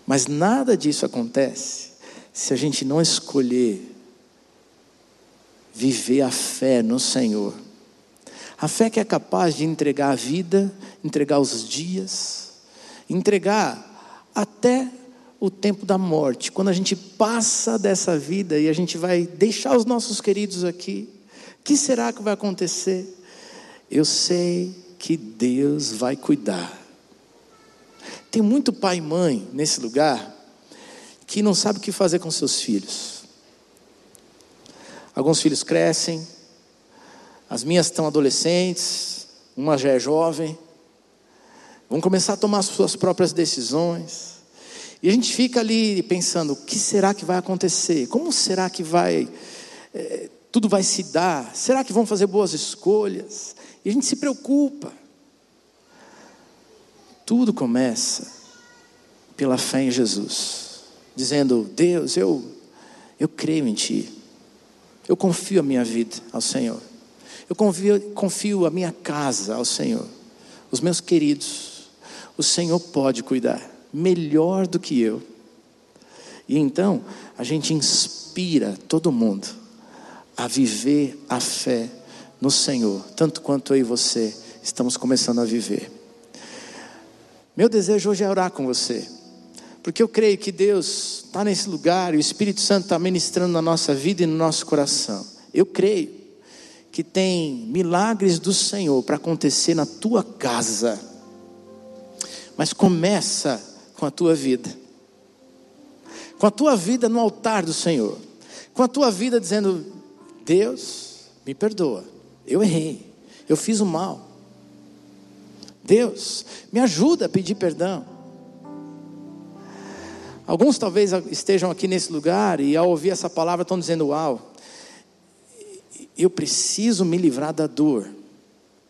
Mas nada disso acontece se a gente não escolher viver a fé no Senhor a fé que é capaz de entregar a vida, entregar os dias, entregar até o tempo da morte. Quando a gente passa dessa vida e a gente vai deixar os nossos queridos aqui, o que será que vai acontecer? Eu sei que Deus vai cuidar. Tem muito pai e mãe nesse lugar que não sabe o que fazer com seus filhos. Alguns filhos crescem, as minhas estão adolescentes, uma já é jovem, vão começar a tomar suas próprias decisões. E a gente fica ali pensando: o que será que vai acontecer? Como será que vai. É, tudo vai se dar? Será que vão fazer boas escolhas? E a gente se preocupa. Tudo começa pela fé em Jesus, dizendo: Deus, eu, eu creio em Ti, eu confio a minha vida ao Senhor, eu confio, confio a minha casa ao Senhor, os meus queridos, o Senhor pode cuidar melhor do que eu. E então a gente inspira todo mundo a viver a fé no Senhor, tanto quanto eu e você estamos começando a viver. Meu desejo hoje é orar com você, porque eu creio que Deus está nesse lugar e o Espírito Santo está ministrando na nossa vida e no nosso coração. Eu creio que tem milagres do Senhor para acontecer na tua casa, mas começa com a tua vida, com a tua vida no altar do Senhor, com a tua vida dizendo: Deus, me perdoa, eu errei, eu fiz o mal. Deus, me ajuda a pedir perdão. Alguns talvez estejam aqui nesse lugar e ao ouvir essa palavra estão dizendo: Uau, eu preciso me livrar da dor,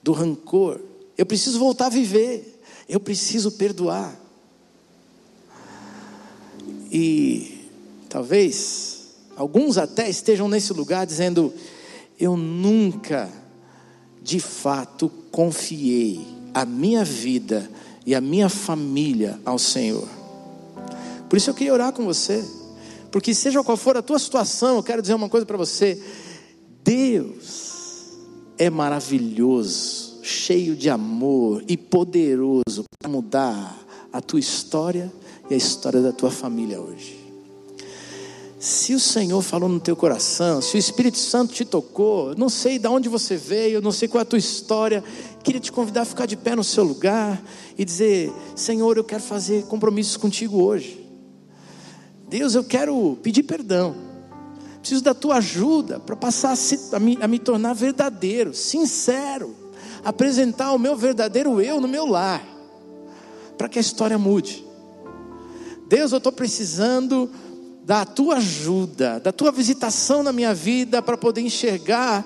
do rancor, eu preciso voltar a viver, eu preciso perdoar. E talvez alguns até estejam nesse lugar dizendo: Eu nunca de fato confiei a minha vida e a minha família ao Senhor. Por isso eu queria orar com você, porque seja qual for a tua situação, eu quero dizer uma coisa para você: Deus é maravilhoso, cheio de amor e poderoso para mudar a tua história e a história da tua família hoje. Se o Senhor falou no teu coração, se o Espírito Santo te tocou, não sei de onde você veio, não sei qual é a tua história, queria te convidar a ficar de pé no seu lugar e dizer: Senhor, eu quero fazer compromissos contigo hoje. Deus, eu quero pedir perdão. Preciso da tua ajuda para passar a, se, a, me, a me tornar verdadeiro, sincero, apresentar o meu verdadeiro eu no meu lar, para que a história mude. Deus, eu estou precisando da tua ajuda, da tua visitação na minha vida para poder enxergar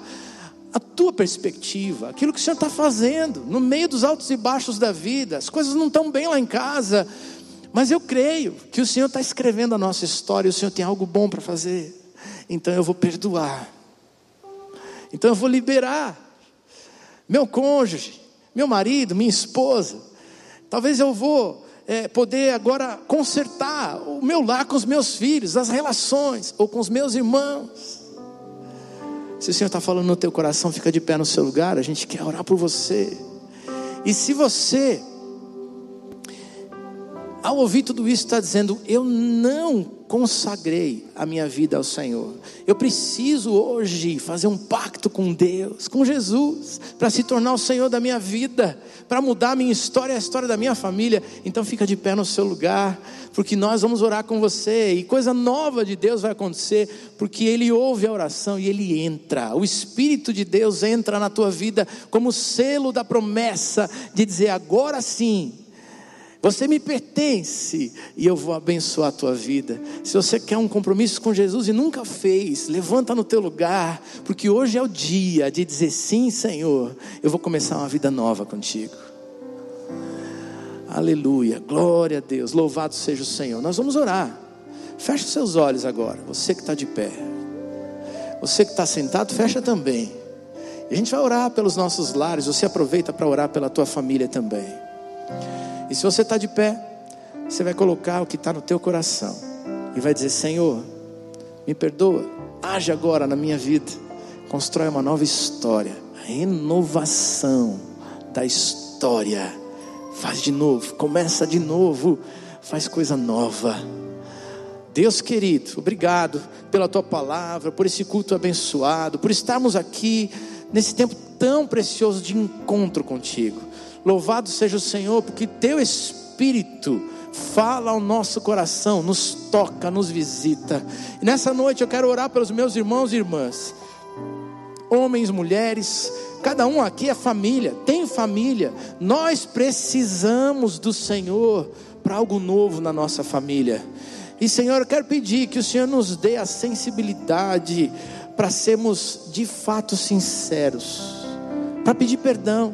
a tua perspectiva, aquilo que o Senhor está fazendo no meio dos altos e baixos da vida. As coisas não estão bem lá em casa, mas eu creio que o Senhor está escrevendo a nossa história e o Senhor tem algo bom para fazer. Então eu vou perdoar, então eu vou liberar meu cônjuge, meu marido, minha esposa. Talvez eu vou é, poder agora consertar o meu lar com os meus filhos, as relações, ou com os meus irmãos. Se o Senhor está falando no teu coração, fica de pé no seu lugar, a gente quer orar por você. E se você, ao ouvir tudo isso, está dizendo, eu não consagrei a minha vida ao Senhor. Eu preciso hoje fazer um pacto com Deus, com Jesus, para se tornar o Senhor da minha vida, para mudar a minha história a história da minha família. Então fica de pé no seu lugar, porque nós vamos orar com você e coisa nova de Deus vai acontecer, porque Ele ouve a oração e Ele entra. O Espírito de Deus entra na tua vida como selo da promessa de dizer agora sim você me pertence e eu vou abençoar a tua vida. Se você quer um compromisso com Jesus e nunca fez, levanta no teu lugar, porque hoje é o dia de dizer sim, Senhor. Eu vou começar uma vida nova contigo. Aleluia, glória a Deus, louvado seja o Senhor. Nós vamos orar. Feche os seus olhos agora, você que está de pé. Você que está sentado, fecha também. a gente vai orar pelos nossos lares. Você aproveita para orar pela tua família também. E se você está de pé, você vai colocar o que está no teu coração e vai dizer: Senhor, me perdoa, age agora na minha vida, constrói uma nova história, a renovação da história. Faz de novo, começa de novo, faz coisa nova. Deus querido, obrigado pela tua palavra, por esse culto abençoado, por estarmos aqui nesse tempo tão precioso de encontro contigo. Louvado seja o Senhor, porque teu Espírito fala ao nosso coração, nos toca, nos visita. E nessa noite eu quero orar pelos meus irmãos e irmãs, homens, mulheres, Cada um aqui é família, tem família. Nós precisamos do Senhor para algo novo na nossa família. E Senhor, eu quero pedir que o Senhor nos dê a sensibilidade para sermos de fato sinceros, para pedir perdão,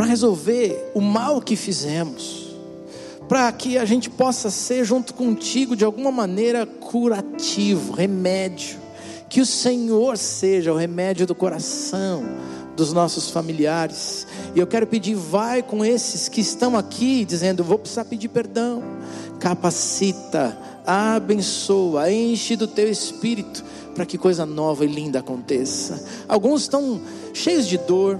para resolver o mal que fizemos, para que a gente possa ser junto contigo de alguma maneira curativo, remédio, que o Senhor seja o remédio do coração dos nossos familiares. E eu quero pedir, vai com esses que estão aqui dizendo, vou precisar pedir perdão. Capacita, abençoa, enche do teu espírito para que coisa nova e linda aconteça. Alguns estão cheios de dor,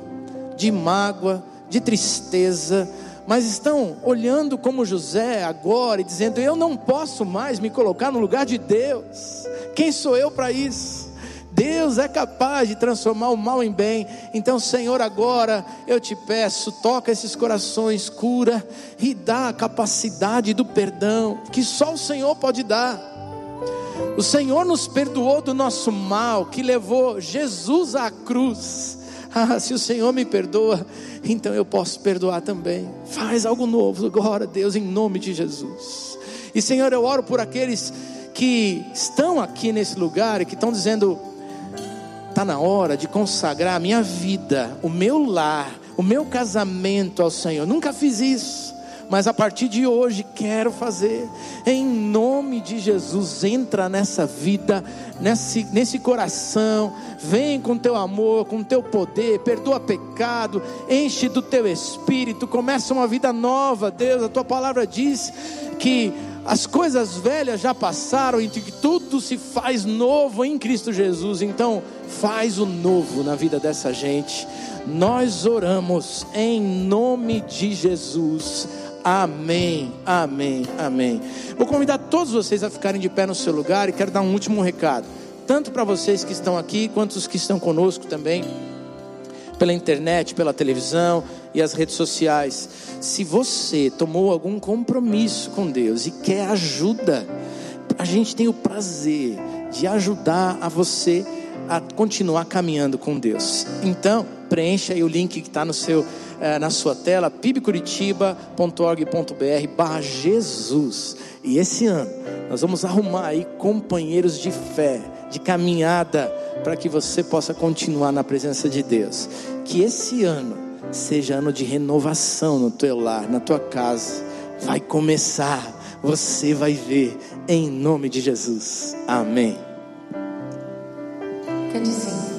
de mágoa, de tristeza, mas estão olhando como José agora e dizendo: Eu não posso mais me colocar no lugar de Deus. Quem sou eu para isso? Deus é capaz de transformar o mal em bem. Então, Senhor, agora eu te peço, toca esses corações, cura e dá a capacidade do perdão que só o Senhor pode dar. O Senhor nos perdoou do nosso mal, que levou Jesus à cruz. Ah, se o Senhor me perdoa, então eu posso perdoar também. Faz algo novo agora, Deus, em nome de Jesus. E Senhor, eu oro por aqueles que estão aqui nesse lugar e que estão dizendo: está na hora de consagrar a minha vida, o meu lar, o meu casamento ao Senhor. Nunca fiz isso, mas a partir de hoje quero fazer. Em nome de Jesus, entra nessa vida, nesse, nesse coração. Vem com teu amor, com teu poder, perdoa pecado, enche do teu espírito, começa uma vida nova, Deus. A tua palavra diz que as coisas velhas já passaram e que tudo se faz novo em Cristo Jesus. Então, faz o novo na vida dessa gente. Nós oramos em nome de Jesus. Amém, amém, amém. Vou convidar todos vocês a ficarem de pé no seu lugar e quero dar um último recado, tanto para vocês que estão aqui, quanto os que estão conosco também, pela internet, pela televisão e as redes sociais. Se você tomou algum compromisso com Deus e quer ajuda, a gente tem o prazer de ajudar a você a continuar caminhando com Deus. Então, preencha aí o link que está no seu eh, na sua tela, pibcuritiba.org.br barra Jesus. E esse ano nós vamos arrumar aí companheiros de fé, de caminhada, para que você possa continuar na presença de Deus. Que esse ano seja ano de renovação no teu lar, na tua casa. Vai começar, você vai ver, em nome de Jesus. Amém. Cante assim.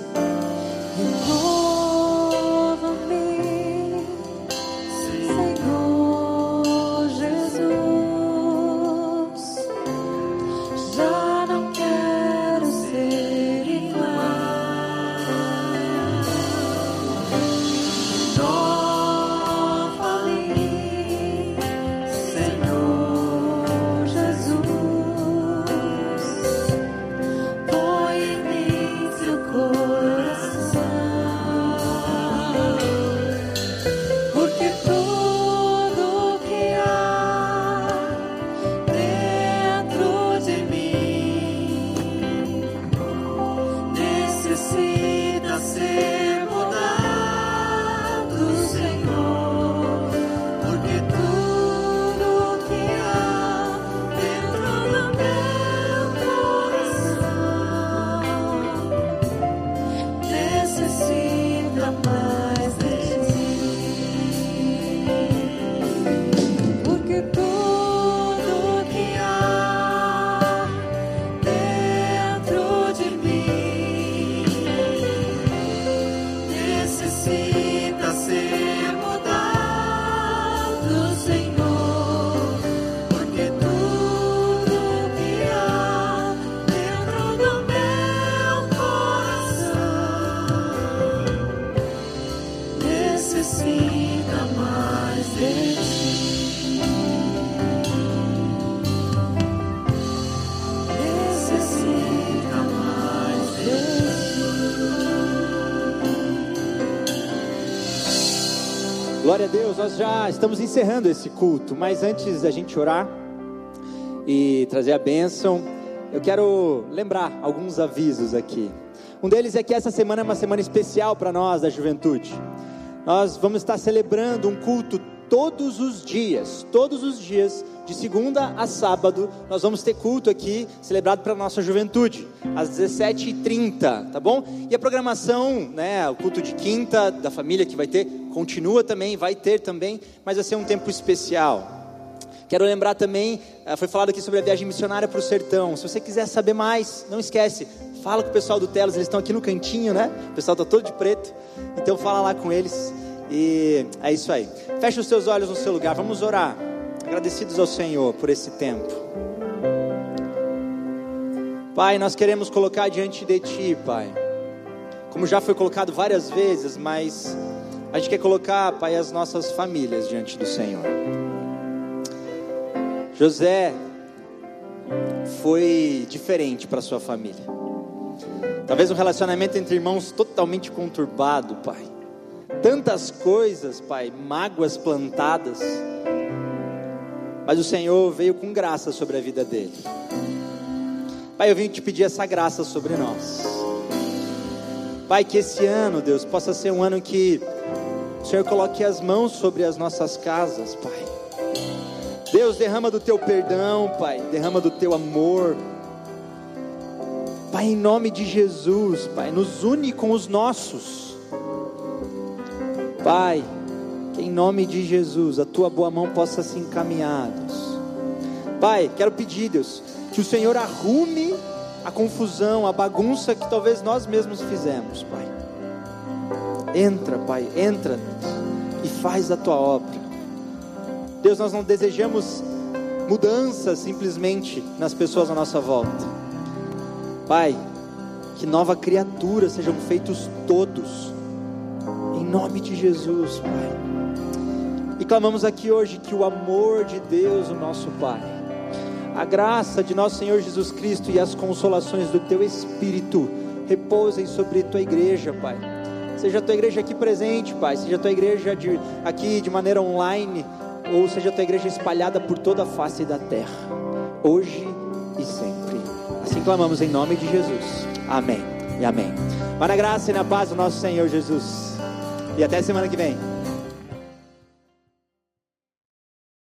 Nós já estamos encerrando esse culto, mas antes da gente orar e trazer a bênção, eu quero lembrar alguns avisos aqui. Um deles é que essa semana é uma semana especial para nós da juventude. Nós vamos estar celebrando um culto todos os dias, todos os dias, de segunda a sábado, nós vamos ter culto aqui, celebrado para a nossa juventude, às 17h30, tá bom? E a programação, né, o culto de quinta, da família que vai ter, continua também, vai ter também, mas vai ser um tempo especial. Quero lembrar também, eh, foi falado aqui sobre a viagem missionária para o sertão. Se você quiser saber mais, não esquece, fala com o pessoal do Telos, eles estão aqui no cantinho, né? O pessoal está todo de preto, então fala lá com eles. E é isso aí. Feche os seus olhos no seu lugar, vamos orar. Agradecidos ao Senhor por esse tempo. Pai, nós queremos colocar diante de Ti, Pai. Como já foi colocado várias vezes, mas a gente quer colocar, Pai, as nossas famílias diante do Senhor. José foi diferente para sua família. Talvez um relacionamento entre irmãos totalmente conturbado, Pai. Tantas coisas, Pai, mágoas plantadas. Mas o Senhor veio com graça sobre a vida dele. Pai, eu vim te pedir essa graça sobre nós. Pai, que esse ano, Deus, possa ser um ano que Senhor coloque as mãos sobre as nossas casas, Pai. Deus, derrama do teu perdão, Pai, derrama do teu amor. Pai, em nome de Jesus, Pai, nos une com os nossos. Pai, que em nome de Jesus a tua boa mão possa se encaminhar, Deus. Pai, quero pedir, Deus, que o Senhor arrume a confusão, a bagunça que talvez nós mesmos fizemos, Pai. Entra, Pai, entra e faz a tua obra. Deus, nós não desejamos mudanças simplesmente nas pessoas à nossa volta. Pai, que nova criatura sejam feitos todos, em nome de Jesus, Pai. E clamamos aqui hoje que o amor de Deus, o nosso Pai, a graça de nosso Senhor Jesus Cristo e as consolações do Teu Espírito repousem sobre Tua igreja, Pai. Seja a Tua igreja aqui presente, Pai, seja a Tua igreja de, aqui de maneira online ou seja a tua igreja espalhada por toda a face da terra, hoje e sempre. Assim clamamos em nome de Jesus. Amém e amém. Para a graça e na paz do nosso Senhor Jesus. E até semana que vem.